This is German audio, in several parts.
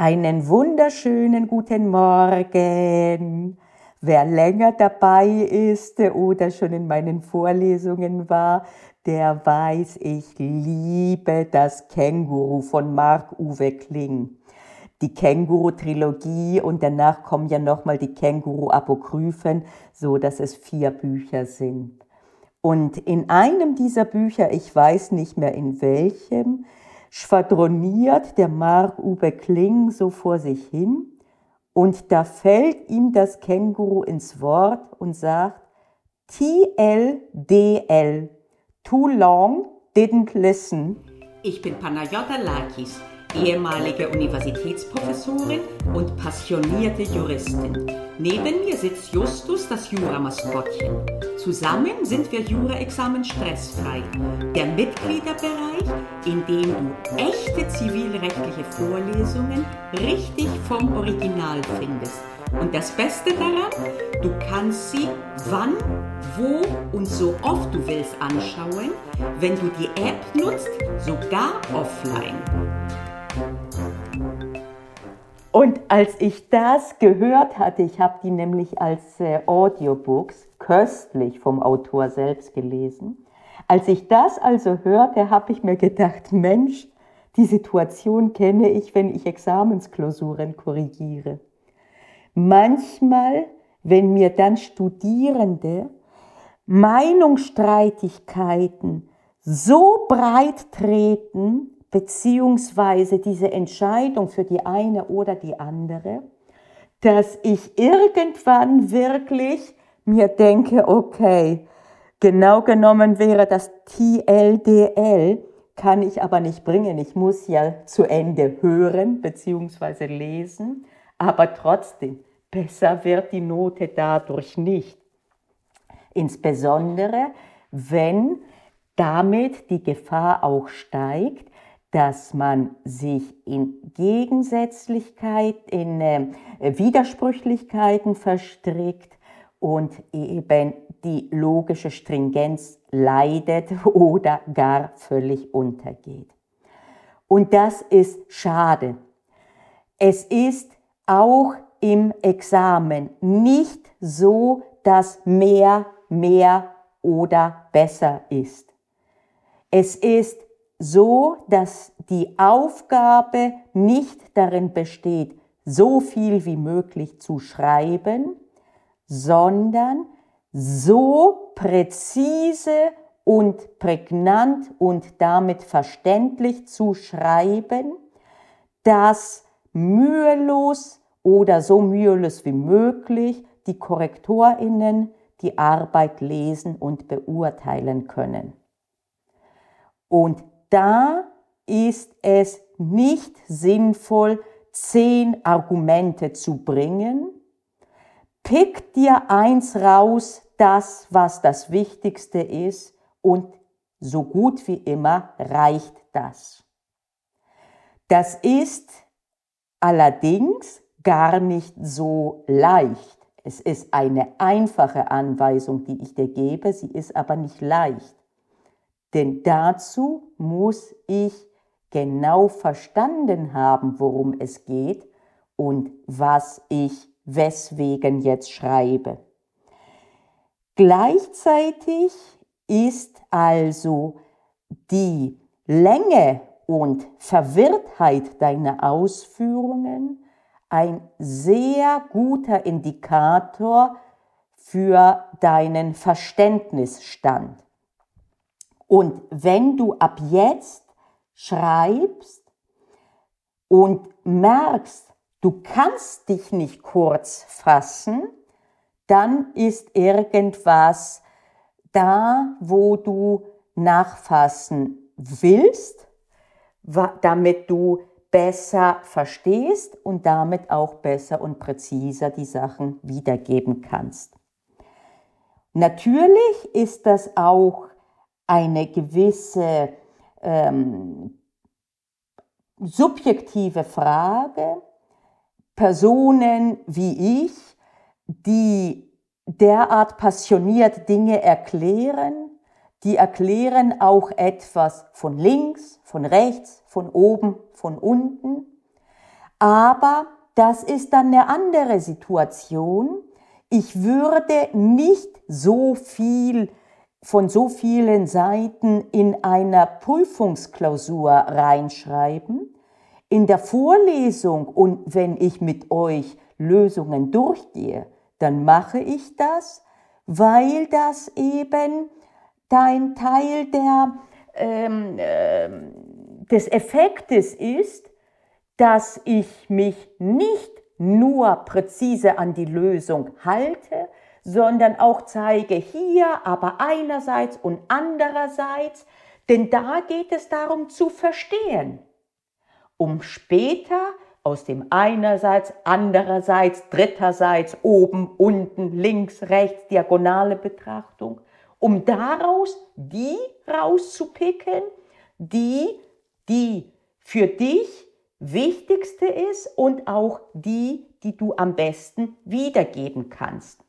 Einen wunderschönen guten Morgen. Wer länger dabei ist oder schon in meinen Vorlesungen war, der weiß, ich liebe das Känguru von Marc-Uwe Kling. Die Känguru-Trilogie und danach kommen ja nochmal die Känguru-Apokryphen, so dass es vier Bücher sind. Und in einem dieser Bücher, ich weiß nicht mehr in welchem, schwadroniert der Mark-Uwe Kling so vor sich hin und da fällt ihm das Känguru ins Wort und sagt, TLDL, too long, didn't listen. Ich bin Panayota Lakis, ehemalige Universitätsprofessorin und passionierte Juristin. Neben mir sitzt Justus, das Juramaskottchen. Zusammen sind wir Jura-Examen stressfrei. Der Mitgliederbereich, in dem du echte zivilrechtliche Vorlesungen richtig vom Original findest. Und das Beste daran, du kannst sie wann, wo und so oft du willst anschauen, wenn du die App nutzt, sogar offline. Und als ich das gehört hatte, ich habe die nämlich als äh, Audiobooks köstlich vom Autor selbst gelesen, als ich das also hörte, habe ich mir gedacht, Mensch, die Situation kenne ich, wenn ich Examensklausuren korrigiere. Manchmal, wenn mir dann Studierende Meinungsstreitigkeiten so breit treten, beziehungsweise diese Entscheidung für die eine oder die andere, dass ich irgendwann wirklich mir denke, okay, genau genommen wäre das TLDL, kann ich aber nicht bringen. Ich muss ja zu Ende hören beziehungsweise lesen, aber trotzdem, besser wird die Note dadurch nicht. Insbesondere, wenn damit die Gefahr auch steigt, dass man sich in Gegensätzlichkeit, in äh, Widersprüchlichkeiten verstrickt und eben die logische Stringenz leidet oder gar völlig untergeht. Und das ist schade. Es ist auch im Examen nicht so, dass mehr, mehr oder besser ist. Es ist so, dass die Aufgabe nicht darin besteht, so viel wie möglich zu schreiben, sondern so präzise und prägnant und damit verständlich zu schreiben, dass mühelos oder so mühelos wie möglich die Korrektorinnen die Arbeit lesen und beurteilen können. Und da ist es nicht sinnvoll, zehn Argumente zu bringen. Pick dir eins raus, das, was das Wichtigste ist, und so gut wie immer reicht das. Das ist allerdings gar nicht so leicht. Es ist eine einfache Anweisung, die ich dir gebe, sie ist aber nicht leicht. Denn dazu muss ich genau verstanden haben, worum es geht und was ich weswegen jetzt schreibe. Gleichzeitig ist also die Länge und Verwirrtheit deiner Ausführungen ein sehr guter Indikator für deinen Verständnisstand. Und wenn du ab jetzt schreibst und merkst, du kannst dich nicht kurz fassen, dann ist irgendwas da, wo du nachfassen willst, damit du besser verstehst und damit auch besser und präziser die Sachen wiedergeben kannst. Natürlich ist das auch eine gewisse ähm, subjektive Frage. Personen wie ich, die derart passioniert Dinge erklären, die erklären auch etwas von links, von rechts, von oben, von unten. Aber das ist dann eine andere Situation. Ich würde nicht so viel von so vielen Seiten in einer Prüfungsklausur reinschreiben. In der Vorlesung und wenn ich mit euch Lösungen durchgehe, dann mache ich das, weil das eben dein Teil der, ähm, äh, des Effektes ist, dass ich mich nicht nur präzise an die Lösung halte, sondern auch zeige hier, aber einerseits und andererseits, denn da geht es darum zu verstehen, um später aus dem einerseits, andererseits, dritterseits, oben, unten, links, rechts, diagonale Betrachtung, um daraus die rauszupicken, die, die für dich wichtigste ist und auch die, die du am besten wiedergeben kannst.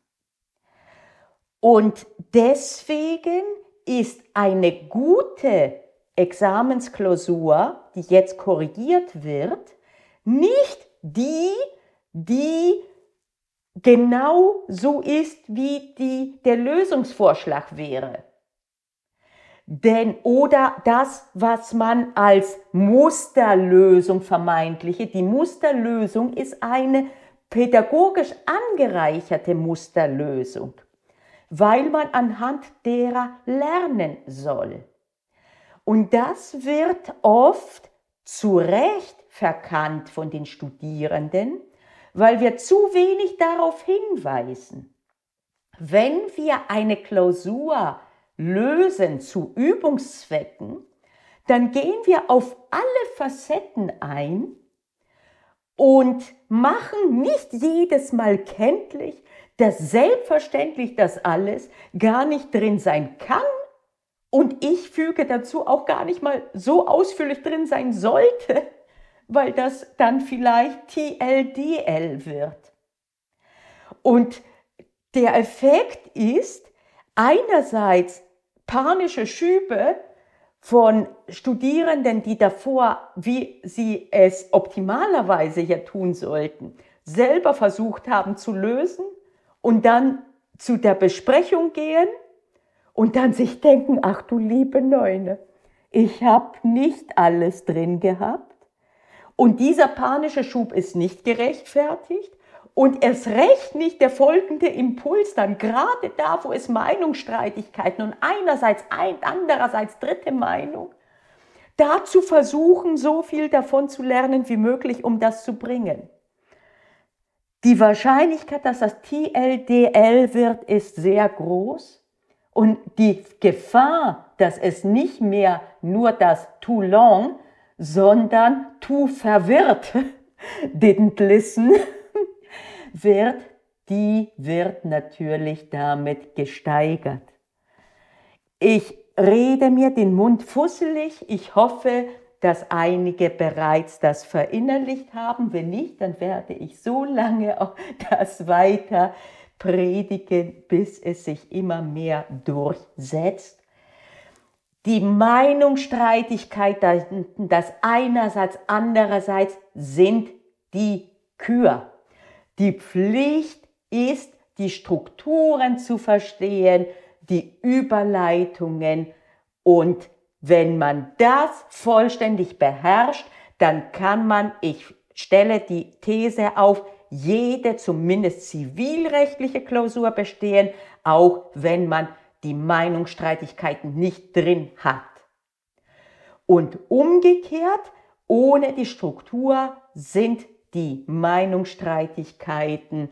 Und deswegen ist eine gute Examensklausur, die jetzt korrigiert wird, nicht die, die genau so ist, wie die, der Lösungsvorschlag wäre. Denn oder das, was man als Musterlösung vermeintliche, die Musterlösung ist eine pädagogisch angereicherte Musterlösung, weil man anhand derer lernen soll. Und das wird oft zu Recht verkannt von den Studierenden, weil wir zu wenig darauf hinweisen. Wenn wir eine Klausur lösen zu Übungszwecken, dann gehen wir auf alle Facetten ein und machen nicht jedes Mal kenntlich, dass selbstverständlich das alles gar nicht drin sein kann und ich füge dazu auch gar nicht mal so ausführlich drin sein sollte, weil das dann vielleicht TLDL wird. Und der Effekt ist einerseits panische Schübe von Studierenden, die davor, wie sie es optimalerweise ja tun sollten, selber versucht haben zu lösen und dann zu der Besprechung gehen und dann sich denken, ach du liebe Neune, ich habe nicht alles drin gehabt und dieser panische Schub ist nicht gerechtfertigt und erst recht nicht der folgende Impuls dann, gerade da, wo es Meinungsstreitigkeiten und einerseits ein, andererseits dritte Meinung, dazu versuchen, so viel davon zu lernen wie möglich, um das zu bringen. Die Wahrscheinlichkeit, dass das TLDL wird, ist sehr groß. Und die Gefahr, dass es nicht mehr nur das too long, sondern too verwirrt didn't listen wird, die wird natürlich damit gesteigert. Ich rede mir den Mund fusselig. Ich hoffe, dass einige bereits das verinnerlicht haben. Wenn nicht, dann werde ich so lange auch das weiter predigen, bis es sich immer mehr durchsetzt. Die Meinungsstreitigkeit, das einerseits, andererseits sind die Kür. Die Pflicht ist, die Strukturen zu verstehen, die Überleitungen und wenn man das vollständig beherrscht, dann kann man, ich stelle die These auf, jede zumindest zivilrechtliche Klausur bestehen, auch wenn man die Meinungsstreitigkeiten nicht drin hat. Und umgekehrt, ohne die Struktur sind die Meinungsstreitigkeiten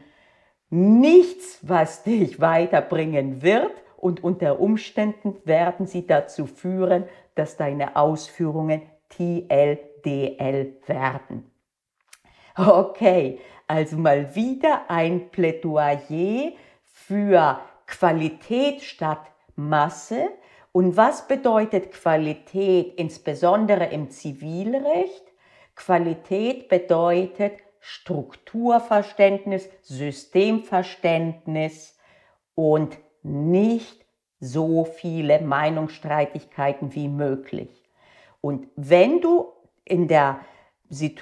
nichts, was dich weiterbringen wird und unter Umständen werden sie dazu führen, dass deine Ausführungen TLDL werden. Okay, also mal wieder ein Plädoyer für Qualität statt Masse. Und was bedeutet Qualität insbesondere im Zivilrecht? Qualität bedeutet Strukturverständnis, Systemverständnis und nicht so viele Meinungsstreitigkeiten wie möglich. Und wenn du in der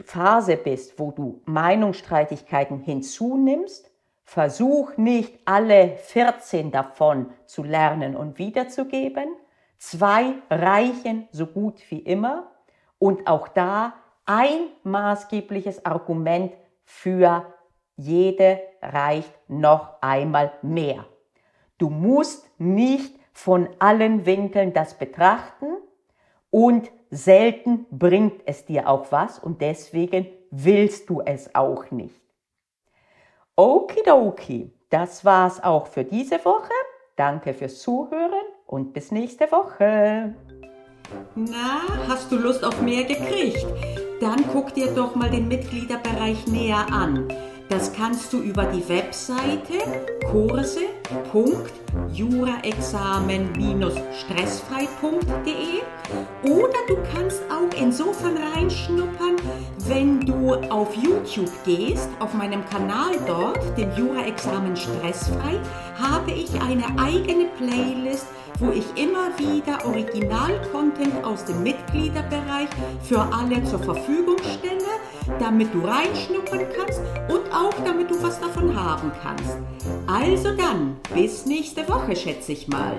Phase bist, wo du Meinungsstreitigkeiten hinzunimmst, versuch nicht alle 14 davon zu lernen und wiederzugeben. Zwei reichen so gut wie immer. Und auch da ein maßgebliches Argument für jede reicht noch einmal mehr. Du musst nicht von allen Winkeln das betrachten und selten bringt es dir auch was und deswegen willst du es auch nicht. Okidoki, das war's auch für diese Woche. Danke fürs Zuhören und bis nächste Woche. Na, hast du Lust auf mehr gekriegt? Dann guck dir doch mal den Mitgliederbereich näher an. Das kannst du über die Webseite Punkt kurse.juraexamen-stressfrei.de oder du kannst auch insofern reinschnuppern, wenn du auf YouTube gehst, auf meinem Kanal dort, dem Jura-Examen Stressfrei, habe ich eine eigene Playlist, wo ich immer wieder Original-Content aus dem Mitgliederbereich für alle zur Verfügung stelle damit du reinschnuppern kannst und auch damit du was davon haben kannst. Also dann, bis nächste Woche, schätze ich mal.